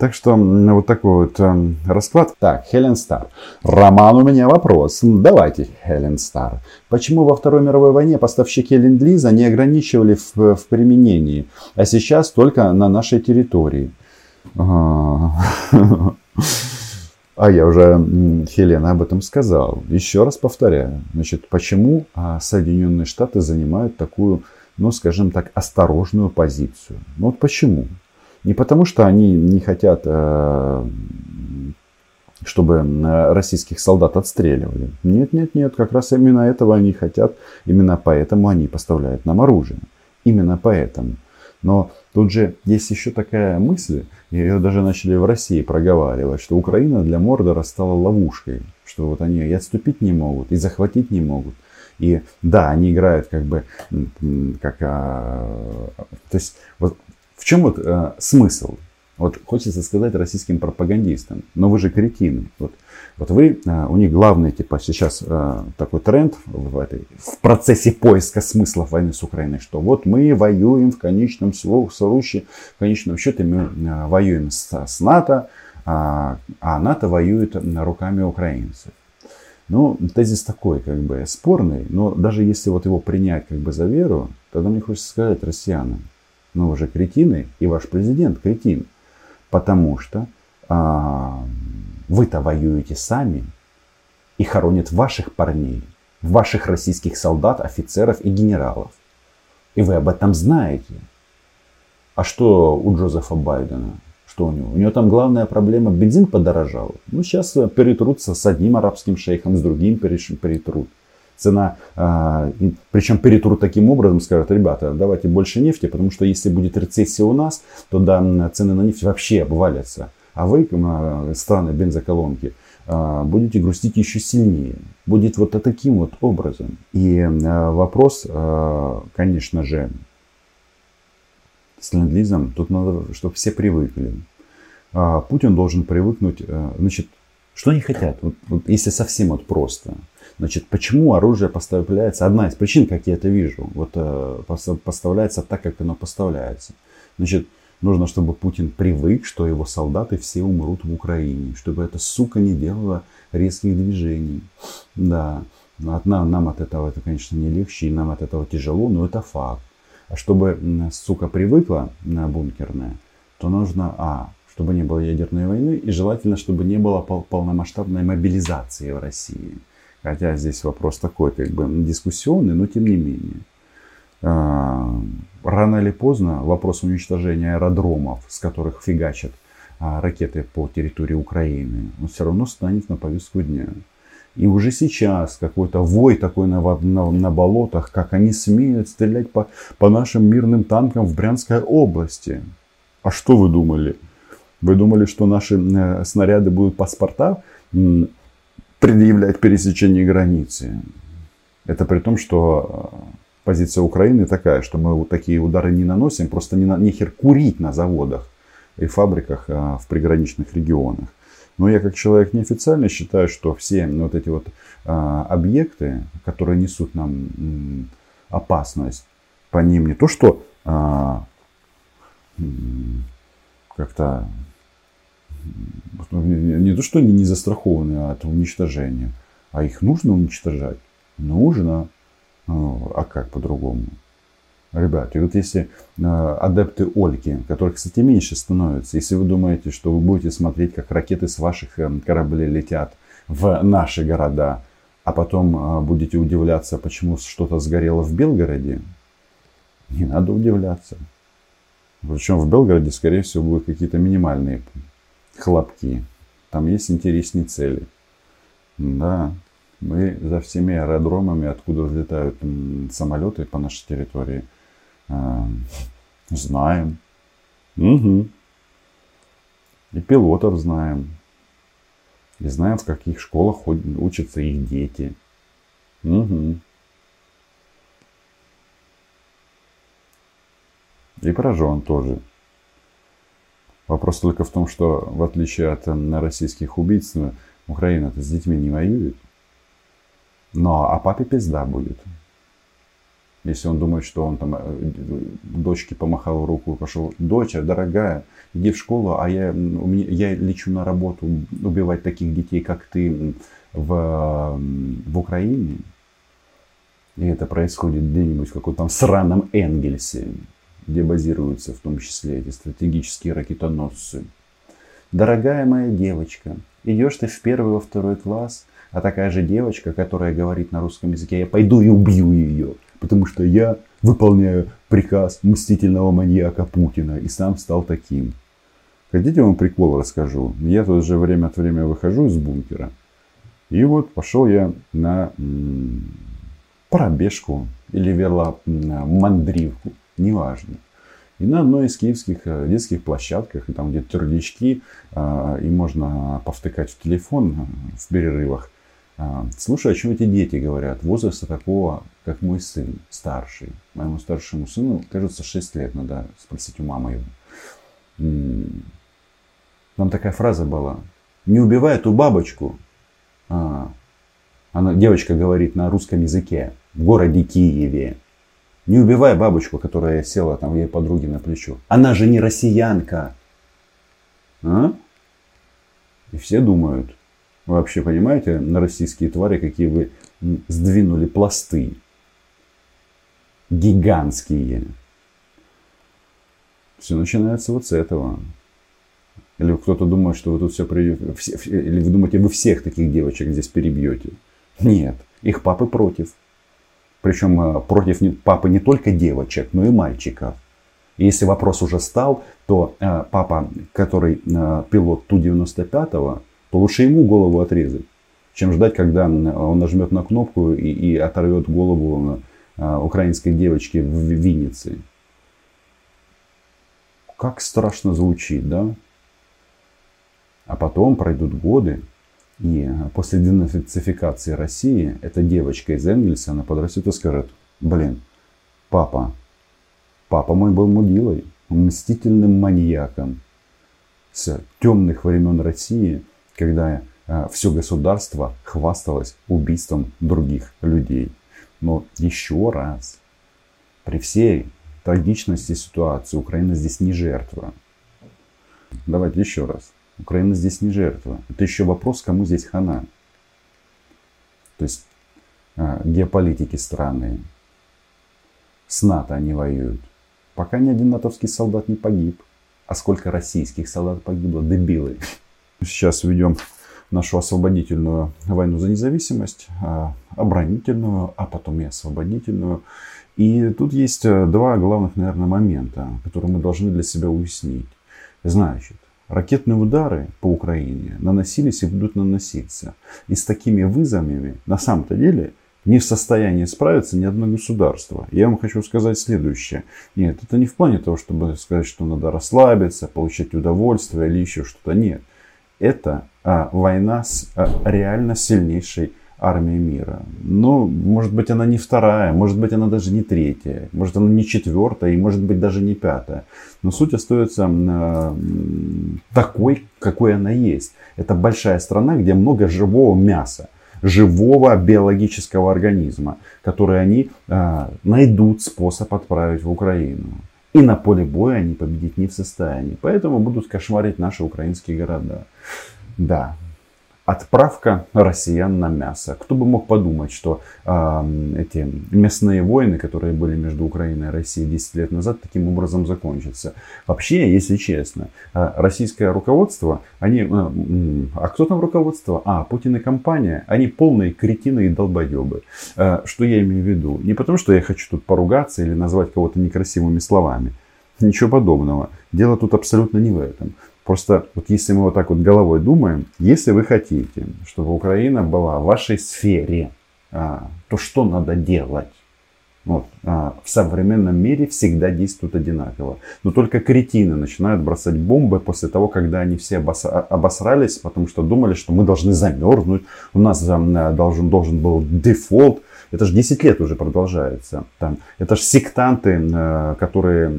Так что вот такой вот э, расклад. Так, Хелен Стар. Роман, у меня вопрос. Давайте, Хелен Стар. Почему во Второй мировой войне поставщики Ленд-Лиза не ограничивали в, в применении, а сейчас только на нашей территории? А я уже, Хелена, об этом сказал. Еще раз повторяю. Значит, почему а, Соединенные Штаты занимают такую, ну, скажем так, осторожную позицию? Ну, вот почему? Не потому, что они не хотят, э, чтобы э, российских солдат отстреливали. Нет, нет, нет, как раз именно этого они хотят. Именно поэтому они поставляют нам оружие. Именно поэтому. Но тут же есть еще такая мысль, ее даже начали в России проговаривать, что Украина для Мордора стала ловушкой, что вот они и отступить не могут, и захватить не могут. И да, они играют как бы, как, а, то есть вот в чем вот э, смысл? Вот хочется сказать российским пропагандистам, но вы же кретины. Вот, вот вы, э, у них главный, типа, сейчас э, такой тренд в, этой, в процессе поиска смысла войны с Украиной, что вот мы воюем в конечном случае, в конечном счете мы э, воюем с, с НАТО, а, а НАТО воюет руками украинцев. Ну, тезис такой, как бы, спорный, но даже если вот его принять как бы за веру, тогда мне хочется сказать россиянам, но вы же кретины, и ваш президент кретин. Потому что а, вы-то воюете сами и хоронят ваших парней, ваших российских солдат, офицеров и генералов. И вы об этом знаете. А что у Джозефа Байдена? Что у него? У него там главная проблема, бензин подорожал. Ну, сейчас перетрутся с одним арабским шейхом, с другим перетрут цена, а, причем перетрут таким образом, скажут, ребята, давайте больше нефти, потому что если будет рецессия у нас, то да, цены на нефть вообще обвалятся. А вы, а, страны бензоколонки, а, будете грустить еще сильнее. Будет вот таким вот образом. И вопрос, конечно же, с ленд тут надо, чтобы все привыкли. Путин должен привыкнуть, значит, что они хотят? Вот, вот, если совсем вот просто. Значит, почему оружие поставляется? Одна из причин, как я это вижу, вот э, поставляется так, как оно поставляется. Значит, нужно, чтобы Путин привык, что его солдаты все умрут в Украине, чтобы эта сука не делала резких движений. Да, от, нам, нам от этого это, конечно, не легче, и нам от этого тяжело, но это факт. А чтобы сука привыкла на бункерное, то нужно, а, чтобы не было ядерной войны, и желательно, чтобы не было пол полномасштабной мобилизации в России. Хотя здесь вопрос такой, как бы дискуссионный, но тем не менее. А, рано или поздно вопрос уничтожения аэродромов, с которых фигачат а, ракеты по территории Украины, он все равно станет на повестку дня. И уже сейчас какой-то вой такой на, на, на болотах, как они смеют стрелять по, по нашим мирным танкам в Брянской области. А что вы думали? Вы думали, что наши э, снаряды будут паспорта предъявлять пересечение границы. Это при том, что э, позиция Украины такая, что мы вот такие удары не наносим, просто не на, нехер курить на заводах и фабриках э, в приграничных регионах. Но я как человек неофициально считаю, что все вот эти вот а, объекты, которые несут нам м, опасность, по ним не то что а, как-то не то, что они не застрахованы от уничтожения, а их нужно уничтожать. Нужно. Ну, а как по-другому? Ребят, и вот если э, адепты Ольги, которых, кстати, меньше становится, если вы думаете, что вы будете смотреть, как ракеты с ваших э, кораблей летят в наши города, а потом э, будете удивляться, почему что-то сгорело в Белгороде, не надо удивляться. Причем в Белгороде, скорее всего, будут какие-то минимальные хлопки. Там есть интереснее цели. Да, мы за всеми аэродромами, откуда взлетают самолеты по нашей территории, э, знаем. Угу. И пилотов знаем. И знаем, в каких школах учатся их дети. Угу. И про жен тоже. Вопрос только в том, что в отличие от российских убийц, Украина с детьми не воюет. Но а папе пизда будет. Если он думает, что он там э, дочке помахал руку и пошел, доча, дорогая, иди в школу, а я, меня, я лечу на работу убивать таких детей, как ты в, в Украине. И это происходит где-нибудь в каком-то там сраном Энгельсе, где базируются в том числе эти стратегические ракетоносцы. Дорогая моя девочка, идешь ты в первый, во второй класс, а такая же девочка, которая говорит на русском языке, я пойду и убью ее, потому что я выполняю приказ мстительного маньяка Путина и сам стал таким. Хотите, вам прикол расскажу? Я тут же время от времени выхожу из бункера. И вот пошел я на пробежку или веломандривку, неважно. И на одной из киевских э, детских площадках, там где трудички, а, и можно повтыкать в телефон э, в перерывах, а, слушай, о чем эти дети говорят, возраста такого, как мой сын, старший. Моему старшему сыну, кажется, 6 лет, надо спросить у мамы его. Там такая фраза была, не убивай эту бабочку. А, она, девочка говорит на русском языке в городе Киеве. Не убивай бабочку, которая села там ей подруги на плечо. Она же не россиянка. А? И все думают, вы вообще понимаете, на российские твари, какие вы сдвинули пласты. Гигантские. Все начинается вот с этого. Или кто-то думает, что вы тут все, при... все... Или вы думаете, вы всех таких девочек здесь перебьете. Нет, их папы против. Причем э, против папы не только девочек, но и мальчиков. Если вопрос уже стал, то э, папа, который э, пилот Ту-95, то лучше ему голову отрезать, чем ждать, когда он нажмет на кнопку и, и оторвет голову украинской девочки в Виннице. Как страшно звучит, да? А потом пройдут годы, и после денацификации России эта девочка из Энгельса, она подрастет и скажет, блин, папа, папа мой был мудилой, мстительным маньяком с темных времен России, когда э, все государство хвасталось убийством других людей. Но еще раз, при всей трагичности ситуации Украина здесь не жертва. Давайте еще раз. Украина здесь не жертва. Это еще вопрос, кому здесь хана. То есть э, геополитики страны. С НАТО они воюют. Пока ни один натовский солдат не погиб. А сколько российских солдат погибло? Дебилы. Сейчас ведем нашу освободительную войну за независимость, а, оборонительную, а потом и освободительную. И тут есть э, два главных, наверное, момента, которые мы должны для себя уяснить. Значит, Ракетные удары по Украине наносились и будут наноситься. И с такими вызовами на самом-то деле не в состоянии справиться ни одно государство. Я вам хочу сказать следующее. Нет, это не в плане того, чтобы сказать, что надо расслабиться, получать удовольствие или еще что-то. Нет. Это а, война с а, реально сильнейшей армия мира. Но, может быть, она не вторая, может быть, она даже не третья, может, она не четвертая и, может быть, даже не пятая. Но суть остается э, такой, какой она есть. Это большая страна, где много живого мяса живого биологического организма, который они э, найдут способ отправить в Украину. И на поле боя они победить не в состоянии. Поэтому будут кошмарить наши украинские города. Да, отправка россиян на мясо. Кто бы мог подумать, что э, эти мясные войны, которые были между Украиной и Россией 10 лет назад, таким образом закончатся. Вообще, если честно, э, российское руководство, они, э, а кто там руководство? А, Путин и компания, они полные кретины и долбоебы. Э, что я имею в виду? Не потому, что я хочу тут поругаться или назвать кого-то некрасивыми словами. Ничего подобного. Дело тут абсолютно не в этом. Просто вот если мы вот так вот головой думаем, если вы хотите, чтобы Украина была в вашей сфере, а, то что надо делать? Вот, а, в современном мире всегда действуют одинаково. Но только кретины начинают бросать бомбы после того, когда они все обосрались, потому что думали, что мы должны замерзнуть, у нас должен, должен был дефолт, это же 10 лет уже продолжается. Там, это же сектанты, э, которые,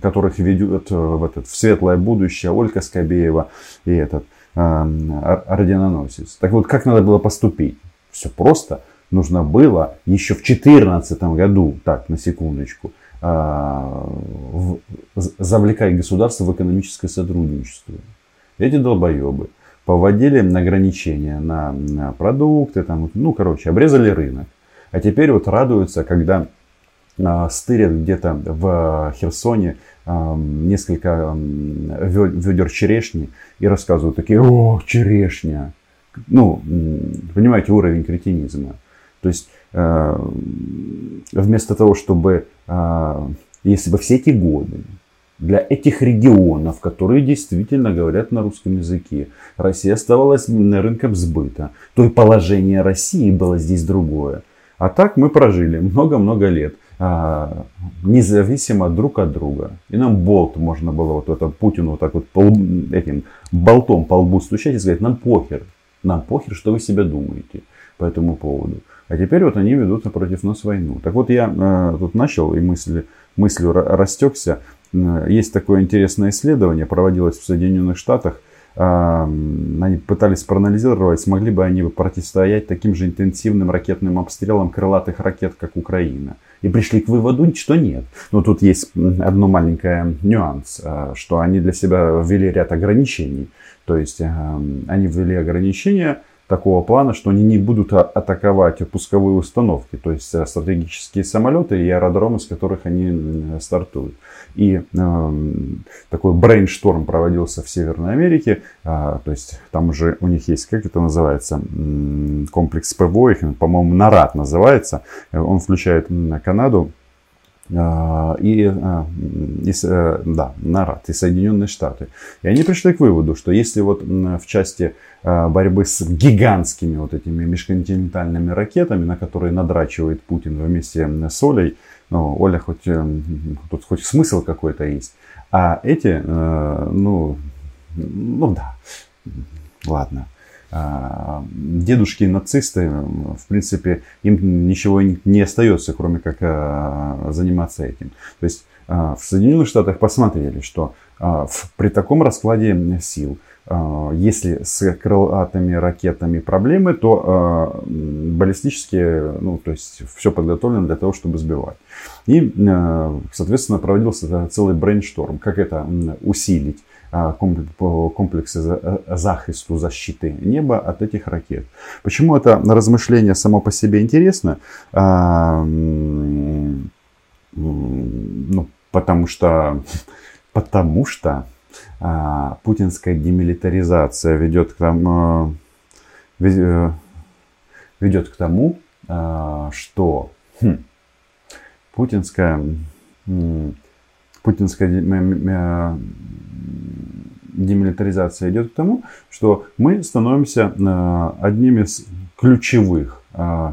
которых ведут э, в, этот, в светлое будущее Ольга Скобеева и этот э, орденоносец. Так вот, как надо было поступить? Все просто. нужно было еще в 2014 году, так, на секундочку, а, завлекать государство в экономическое сотрудничество. Эти долбоебы поводили ограничения на, на продукты, там, ну, короче, обрезали рынок. А теперь вот радуются, когда э, стырят где-то в Херсоне э, несколько э, ведер черешни и рассказывают такие, о, черешня. Ну, понимаете, уровень кретинизма. То есть, э, вместо того, чтобы, э, если бы все эти годы для этих регионов, которые действительно говорят на русском языке. Россия оставалась рынком сбыта. То и положение России было здесь другое. А так мы прожили много-много лет, а, независимо друг от друга. И нам болт можно было вот это Путину вот так вот по, этим болтом по лбу стучать и сказать, нам похер, нам похер, что вы себя думаете по этому поводу. А теперь вот они ведут против нас войну. Так вот я э, тут начал и мысли, мыслью растекся есть такое интересное исследование, проводилось в Соединенных Штатах. Они пытались проанализировать, смогли бы они противостоять таким же интенсивным ракетным обстрелам крылатых ракет, как Украина. И пришли к выводу, что нет. Но тут есть одно маленькое нюанс, а, что они для себя ввели ряд ограничений. То есть они ввели ограничения, такого плана, что они не будут атаковать пусковые установки, то есть э, стратегические самолеты и аэродромы, с которых они стартуют. И э, такой brainstorm проводился в Северной Америке, э, то есть там уже у них есть, как это называется, комплекс ПВО, их, по-моему, NORAD называется, он включает Канаду, а, и, а, и, э, да, НАРАД и Соединенные Штаты. И они пришли к выводу, что если вот в части а, борьбы с гигантскими вот этими межконтинентальными ракетами, на которые надрачивает Путин вместе с Олей, ну, Оля хоть, э, тут хоть смысл какой-то есть, а эти, э, ну, ну да, ладно. А, дедушки нацисты, в принципе, им ничего не остается, кроме как а, заниматься этим. То есть а, в Соединенных Штатах посмотрели, что при таком раскладе сил, если с крылатыми ракетами проблемы, то баллистические, ну, то есть все подготовлено для того, чтобы сбивать. И, соответственно, проводился целый брейншторм, как это усилить комплексы захисту, защиты неба от этих ракет. Почему это размышление само по себе интересно? Ну, потому что, потому что а, путинская демилитаризация ведет к тому, ведет к тому что хм, путинская, путинская демилитаризация идет к тому, что мы становимся э, одним из ключевых э,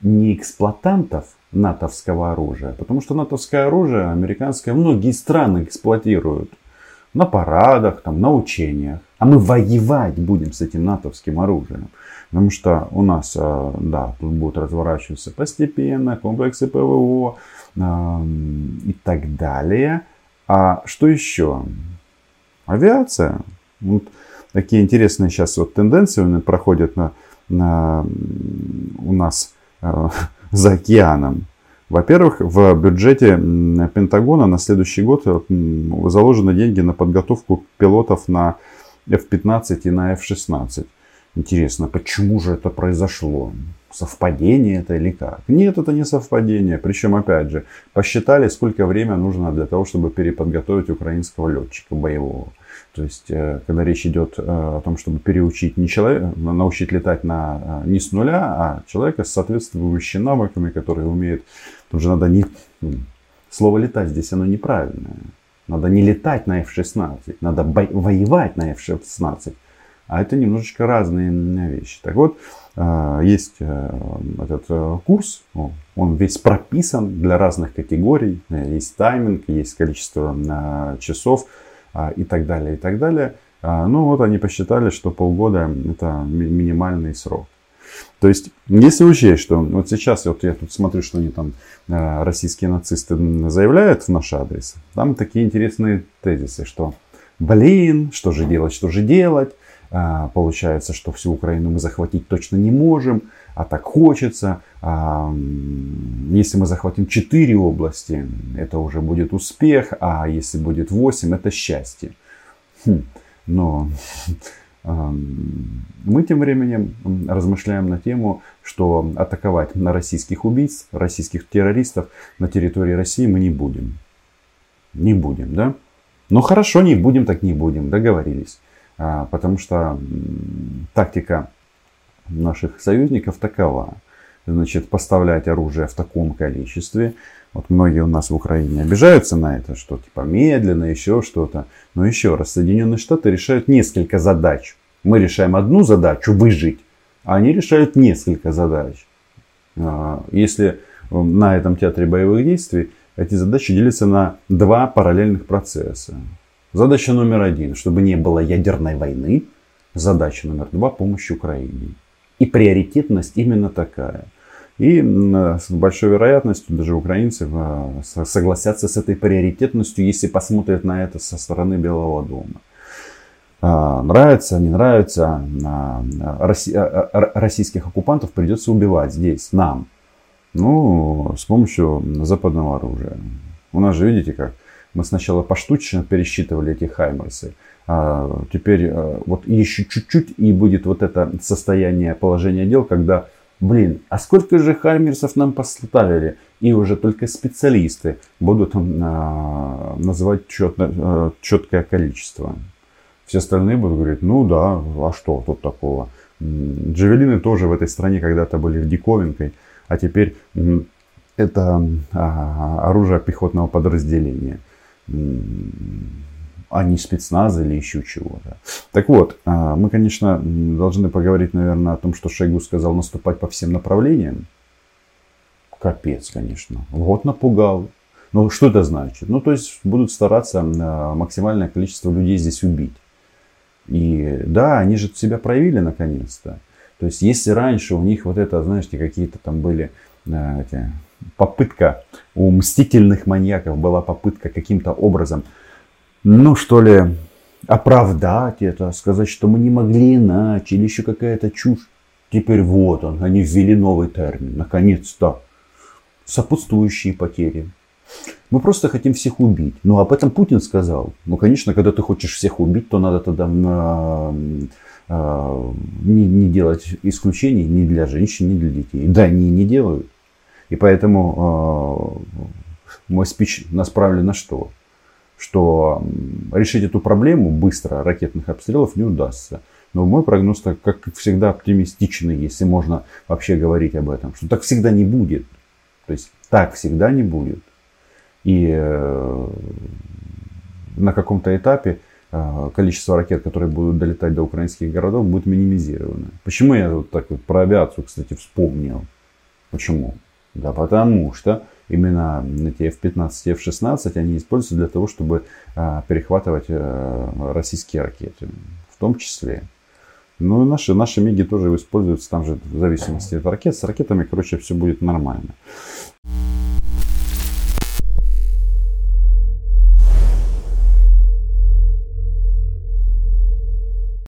не эксплуатантов натовского оружия, потому что натовское оружие американское многие страны эксплуатируют на парадах, там, на учениях. А мы воевать будем с этим натовским оружием. Потому что у нас, э, да, тут будут разворачиваться постепенно комплексы ПВО и так далее. А что еще? авиация. Вот такие интересные сейчас вот тенденции проходят на, на, у нас э, за океаном. Во-первых, в бюджете Пентагона на следующий год э, заложены деньги на подготовку пилотов на F-15 и на F-16. Интересно, почему же это произошло? Совпадение это или как? Нет, это не совпадение. Причем, опять же, посчитали, сколько времени нужно для того, чтобы переподготовить украинского летчика боевого. То есть, э, когда речь идет э, о том, чтобы переучить не человека, научить летать на, э, не с нуля, а человека с соответствующими навыками, который умеет, тут же надо не... Слово летать здесь оно неправильное. Надо не летать на F-16, надо воевать на F-16. А это немножечко разные вещи. Так вот, э, есть э, этот э, курс, он весь прописан для разных категорий. Есть тайминг, есть количество часов и так далее, и так далее. Ну вот они посчитали, что полгода это минимальный срок. То есть, если учесть, что вот сейчас вот я тут смотрю, что они там российские нацисты заявляют в наш адрес, там такие интересные тезисы, что блин, что же делать, что же делать, получается, что всю Украину мы захватить точно не можем, а так хочется. А, если мы захватим 4 области, это уже будет успех, а если будет 8, это счастье. Хм, но мы тем временем размышляем на тему, что атаковать на российских убийц, российских террористов на территории России мы не будем. Не будем, да? Ну хорошо, не будем, так не будем, договорились. А, потому что тактика наших союзников такова. Значит, поставлять оружие в таком количестве. Вот многие у нас в Украине обижаются на это, что типа медленно, еще что-то. Но еще раз, Соединенные Штаты решают несколько задач. Мы решаем одну задачу, выжить, а они решают несколько задач. А, если на этом театре боевых действий эти задачи делятся на два параллельных процесса. Задача номер один, чтобы не было ядерной войны. Задача номер два, помощь Украине. И приоритетность именно такая. И с большой вероятностью даже украинцы э, согласятся с этой приоритетностью, если посмотрят на это со стороны Белого дома. А, нравится, не нравится, а, а, российских оккупантов придется убивать здесь, нам. Ну, с помощью западного оружия. У нас же, видите как, мы сначала поштучно пересчитывали эти хаймерсы. А теперь э, вот еще чуть-чуть и будет вот это состояние положения дел, когда, блин, а сколько же хаймерсов нам поставили? И уже только специалисты будут а, называть четно, четкое количество. Все остальные будут говорить, ну да, а что тут такого? Джавелины тоже в этой стране когда-то были диковинкой, а теперь это а, оружие пехотного подразделения а не спецназа или еще чего-то. Так вот, а, мы, конечно, должны поговорить, наверное, о том, что Шойгу сказал наступать по всем направлениям. Капец, конечно. Вот напугал. Ну, что это значит? Ну, то есть, будут стараться а, максимальное количество людей здесь убить. И да, они же себя проявили наконец-то. То есть, если раньше у них вот это, знаете, какие-то там были а, эти, попытка у мстительных маньяков была попытка каким-то образом ну что ли, оправдать это, сказать, что мы не могли иначе, или еще какая-то чушь. Теперь вот он, они ввели новый термин, наконец-то. Сопутствующие потери. Мы просто хотим всех убить. Ну, об этом Путин сказал. Ну, конечно, когда ты хочешь всех убить, то надо тогда э, э, не, не делать исключений ни для женщин, ни для детей. Да, они не делают. И поэтому э, мой спич направлен на что? что решить эту проблему быстро ракетных обстрелов не удастся. Но мой прогноз, так, как всегда, оптимистичный, если можно вообще говорить об этом, что так всегда не будет. То есть так всегда не будет. И э, на каком-то этапе э, количество ракет, которые будут долетать до украинских городов, будет минимизировано. Почему я вот так вот про авиацию, кстати, вспомнил? Почему? Да потому что именно эти F-15 и F-16, они используются для того, чтобы а, перехватывать а, российские ракеты. В том числе. Ну и наши, наши МИГи тоже используются там же в зависимости от ракет. С ракетами, короче, все будет нормально.